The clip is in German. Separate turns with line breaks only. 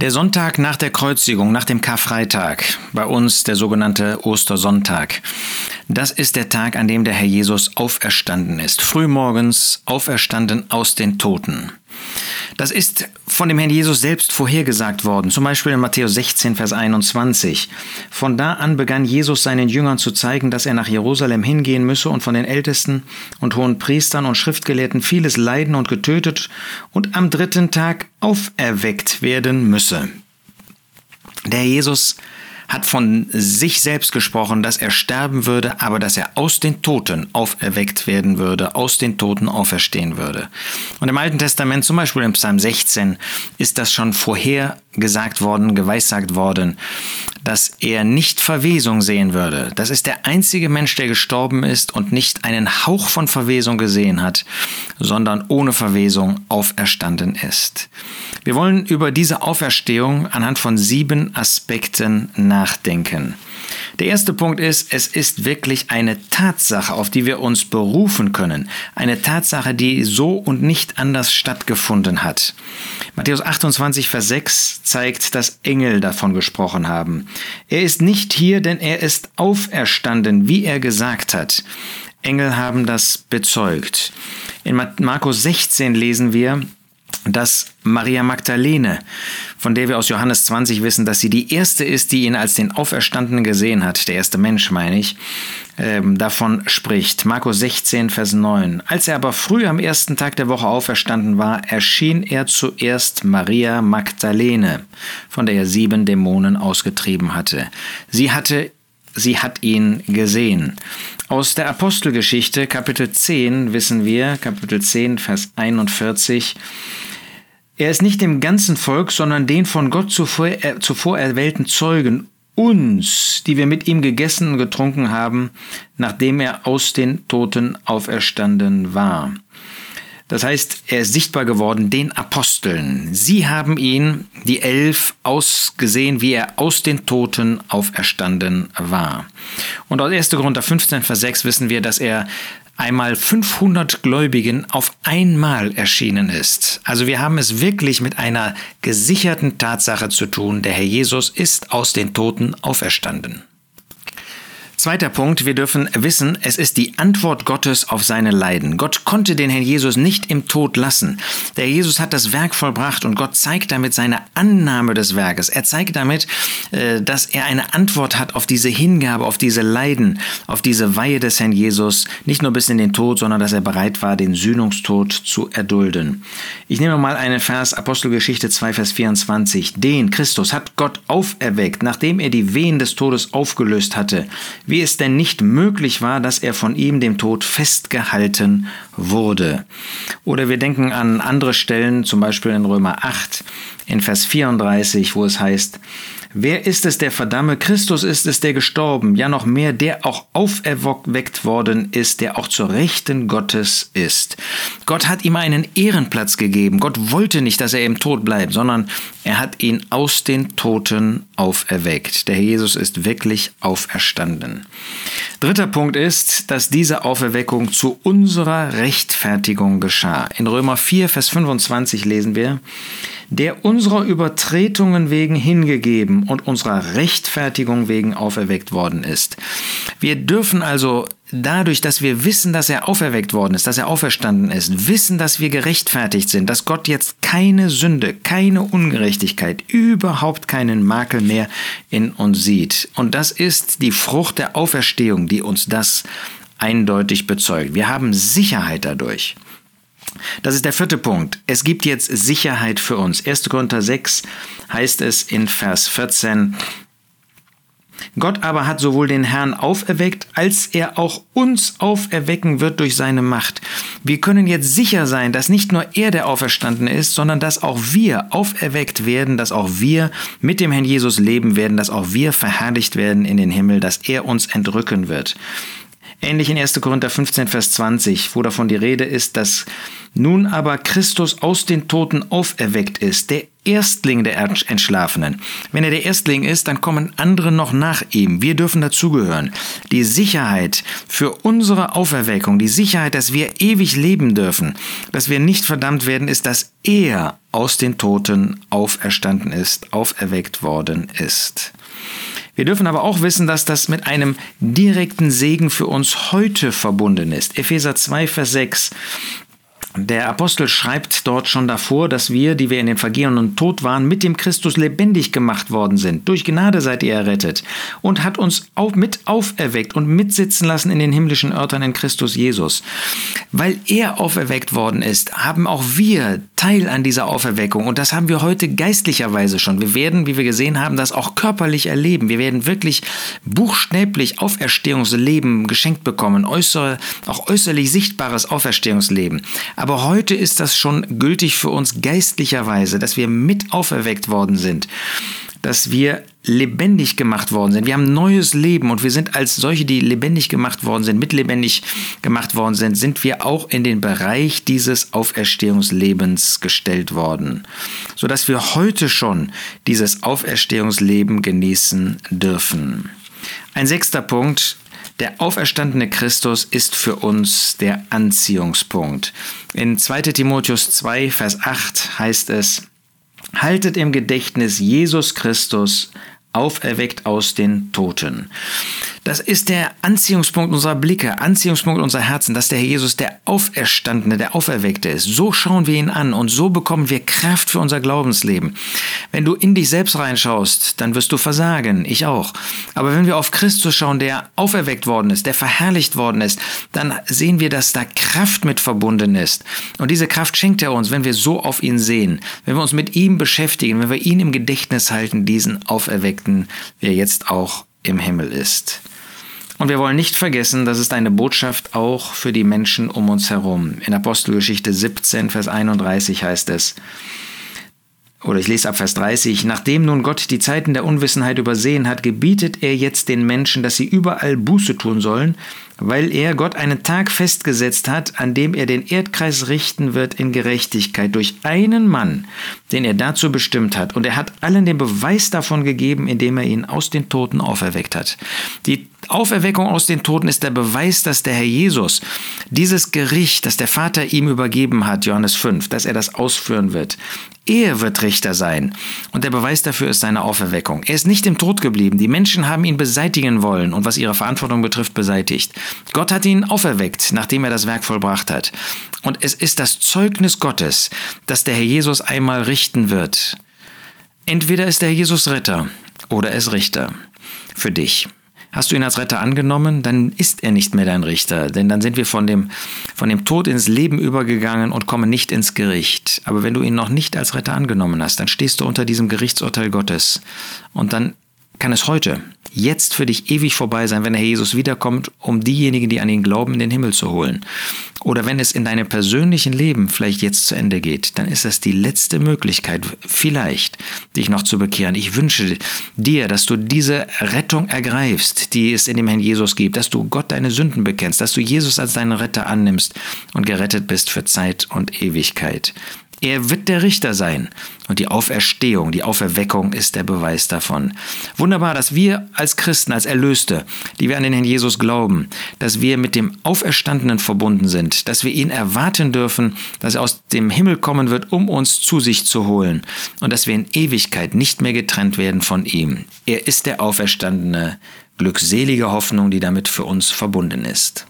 Der Sonntag nach der Kreuzigung, nach dem Karfreitag, bei uns der sogenannte Ostersonntag, das ist der Tag, an dem der Herr Jesus auferstanden ist, frühmorgens auferstanden aus den Toten. Das ist von dem Herrn Jesus selbst vorhergesagt worden, zum Beispiel in Matthäus 16, Vers 21. Von da an begann Jesus seinen Jüngern zu zeigen, dass er nach Jerusalem hingehen müsse und von den Ältesten und hohen Priestern und Schriftgelehrten vieles leiden und getötet und am dritten Tag auferweckt werden müsse. Der Jesus hat von sich selbst gesprochen, dass er sterben würde, aber dass er aus den Toten auferweckt werden würde, aus den Toten auferstehen würde. Und im Alten Testament, zum Beispiel im Psalm 16, ist das schon vorher gesagt worden, geweissagt worden, dass er nicht Verwesung sehen würde. Das ist der einzige Mensch, der gestorben ist und nicht einen Hauch von Verwesung gesehen hat, sondern ohne Verwesung auferstanden ist. Wir wollen über diese Auferstehung anhand von sieben Aspekten nachdenken. Der erste Punkt ist, es ist wirklich eine Tatsache, auf die wir uns berufen können. Eine Tatsache, die so und nicht anders stattgefunden hat. Matthäus 28, Vers 6 zeigt, dass Engel davon gesprochen haben. Er ist nicht hier, denn er ist auferstanden, wie er gesagt hat. Engel haben das bezeugt. In Markus 16 lesen wir, dass Maria Magdalene, von der wir aus Johannes 20 wissen, dass sie die erste ist, die ihn als den Auferstandenen gesehen hat, der erste Mensch meine ich, ähm, davon spricht. Markus 16, Vers 9. Als er aber früh am ersten Tag der Woche auferstanden war, erschien er zuerst Maria Magdalene, von der er sieben Dämonen ausgetrieben hatte. Sie hatte sie hat ihn gesehen. Aus der Apostelgeschichte, Kapitel 10, wissen wir, Kapitel 10, Vers 41, er ist nicht dem ganzen Volk, sondern den von Gott zuvor, äh, zuvor erwählten Zeugen, uns, die wir mit ihm gegessen und getrunken haben, nachdem er aus den Toten auferstanden war. Das heißt, er ist sichtbar geworden den Aposteln. Sie haben ihn, die Elf, ausgesehen, wie er aus den Toten auferstanden war. Und aus 1. Korinther 15, Vers 6 wissen wir, dass er einmal 500 Gläubigen auf einmal erschienen ist. Also wir haben es wirklich mit einer gesicherten Tatsache zu tun, der Herr Jesus ist aus den Toten auferstanden. Zweiter Punkt, wir dürfen wissen, es ist die Antwort Gottes auf seine Leiden. Gott konnte den Herrn Jesus nicht im Tod lassen. Der Jesus hat das Werk vollbracht und Gott zeigt damit seine Annahme des Werkes. Er zeigt damit, äh, dass er eine Antwort hat auf diese Hingabe, auf diese Leiden, auf diese Weihe des Herrn Jesus, nicht nur bis in den Tod, sondern dass er bereit war, den Sühnungstod zu erdulden. Ich nehme mal einen Vers, Apostelgeschichte 2, Vers 24. Den, Christus, hat Gott auferweckt, nachdem er die Wehen des Todes aufgelöst hatte wie es denn nicht möglich war, dass er von ihm dem Tod festgehalten wurde. Oder wir denken an andere Stellen, zum Beispiel in Römer 8, in Vers 34, wo es heißt, Wer ist es, der verdamme? Christus ist es, der gestorben, ja noch mehr, der auch auferweckt worden ist, der auch zur Rechten Gottes ist. Gott hat ihm einen Ehrenplatz gegeben. Gott wollte nicht, dass er im Tod bleibt, sondern er hat ihn aus den Toten auferweckt. Der Herr Jesus ist wirklich auferstanden. Dritter Punkt ist, dass diese Auferweckung zu unserer Rechtfertigung geschah. In Römer 4, Vers 25 lesen wir, der unserer Übertretungen wegen hingegeben und unserer Rechtfertigung wegen auferweckt worden ist. Wir dürfen also dadurch, dass wir wissen, dass er auferweckt worden ist, dass er auferstanden ist, wissen, dass wir gerechtfertigt sind, dass Gott jetzt keine Sünde, keine Ungerechtigkeit, überhaupt keinen Makel mehr in uns sieht. Und das ist die Frucht der Auferstehung, die uns das eindeutig bezeugt. Wir haben Sicherheit dadurch. Das ist der vierte Punkt. Es gibt jetzt Sicherheit für uns. 1. Korinther 6 heißt es in Vers 14, Gott aber hat sowohl den Herrn auferweckt, als er auch uns auferwecken wird durch seine Macht. Wir können jetzt sicher sein, dass nicht nur er der Auferstandene ist, sondern dass auch wir auferweckt werden, dass auch wir mit dem Herrn Jesus leben werden, dass auch wir verherrlicht werden in den Himmel, dass er uns entrücken wird. Ähnlich in 1. Korinther 15, Vers 20, wo davon die Rede ist, dass nun aber Christus aus den Toten auferweckt ist, der Erstling der Entschlafenen. Wenn er der Erstling ist, dann kommen andere noch nach ihm. Wir dürfen dazugehören. Die Sicherheit für unsere Auferweckung, die Sicherheit, dass wir ewig leben dürfen, dass wir nicht verdammt werden, ist, dass er aus den Toten auferstanden ist, auferweckt worden ist. Wir dürfen aber auch wissen, dass das mit einem direkten Segen für uns heute verbunden ist. Epheser 2, Vers 6. Der Apostel schreibt dort schon davor, dass wir, die wir in den Vergehen und Tod waren, mit dem Christus lebendig gemacht worden sind. Durch Gnade seid ihr errettet und hat uns auch mit auferweckt und mitsitzen lassen in den himmlischen Örtern in Christus Jesus. Weil er auferweckt worden ist, haben auch wir Teil an dieser Auferweckung und das haben wir heute geistlicherweise schon. Wir werden, wie wir gesehen haben, das auch körperlich erleben. Wir werden wirklich buchstäblich Auferstehungsleben geschenkt bekommen, äußere, auch äußerlich sichtbares Auferstehungsleben. Aber heute ist das schon gültig für uns geistlicherweise, dass wir mit auferweckt worden sind, dass wir lebendig gemacht worden sind. Wir haben neues Leben und wir sind als solche, die lebendig gemacht worden sind, mitlebendig gemacht worden sind, sind wir auch in den Bereich dieses Auferstehungslebens gestellt worden, sodass wir heute schon dieses Auferstehungsleben genießen dürfen. Ein sechster Punkt, der auferstandene Christus ist für uns der Anziehungspunkt. In 2 Timotheus 2, Vers 8 heißt es, Haltet im Gedächtnis Jesus Christus, auferweckt aus den Toten. Das ist der Anziehungspunkt unserer Blicke, Anziehungspunkt unserer Herzen, dass der Herr Jesus der Auferstandene, der Auferweckte ist. So schauen wir ihn an und so bekommen wir Kraft für unser Glaubensleben. Wenn du in dich selbst reinschaust, dann wirst du versagen, ich auch. Aber wenn wir auf Christus schauen, der auferweckt worden ist, der verherrlicht worden ist, dann sehen wir, dass da Kraft mit verbunden ist. Und diese Kraft schenkt er uns, wenn wir so auf ihn sehen, wenn wir uns mit ihm beschäftigen, wenn wir ihn im Gedächtnis halten, diesen Auferweckten, der jetzt auch im Himmel ist. Und wir wollen nicht vergessen, das ist eine Botschaft auch für die Menschen um uns herum. In Apostelgeschichte 17, Vers 31 heißt es, oder ich lese ab Vers 30, nachdem nun Gott die Zeiten der Unwissenheit übersehen hat, gebietet er jetzt den Menschen, dass sie überall Buße tun sollen, weil er Gott einen Tag festgesetzt hat, an dem er den Erdkreis richten wird in Gerechtigkeit durch einen Mann, den er dazu bestimmt hat. Und er hat allen den Beweis davon gegeben, indem er ihn aus den Toten auferweckt hat. Die Auferweckung aus den Toten ist der Beweis, dass der Herr Jesus dieses Gericht, das der Vater ihm übergeben hat, Johannes 5, dass er das ausführen wird. Er wird Richter sein. Und der Beweis dafür ist seine Auferweckung. Er ist nicht im Tod geblieben. Die Menschen haben ihn beseitigen wollen und was ihre Verantwortung betrifft, beseitigt. Gott hat ihn auferweckt, nachdem er das Werk vollbracht hat. Und es ist das Zeugnis Gottes, dass der Herr Jesus einmal richten wird. Entweder ist der Herr Jesus Ritter oder er ist Richter für dich. Hast du ihn als Retter angenommen, dann ist er nicht mehr dein Richter, denn dann sind wir von dem, von dem Tod ins Leben übergegangen und kommen nicht ins Gericht. Aber wenn du ihn noch nicht als Retter angenommen hast, dann stehst du unter diesem Gerichtsurteil Gottes und dann kann es heute, jetzt für dich ewig vorbei sein, wenn der Herr Jesus wiederkommt, um diejenigen, die an ihn glauben, in den Himmel zu holen. Oder wenn es in deinem persönlichen Leben vielleicht jetzt zu Ende geht, dann ist das die letzte Möglichkeit, vielleicht dich noch zu bekehren. Ich wünsche dir, dass du diese Rettung ergreifst, die es in dem Herrn Jesus gibt, dass du Gott deine Sünden bekennst, dass du Jesus als deinen Retter annimmst und gerettet bist für Zeit und Ewigkeit. Er wird der Richter sein. Und die Auferstehung, die Auferweckung ist der Beweis davon. Wunderbar, dass wir als Christen, als Erlöste, die wir an den Herrn Jesus glauben, dass wir mit dem Auferstandenen verbunden sind, dass wir ihn erwarten dürfen, dass er aus dem Himmel kommen wird, um uns zu sich zu holen und dass wir in Ewigkeit nicht mehr getrennt werden von ihm. Er ist der Auferstandene, glückselige Hoffnung, die damit für uns verbunden ist.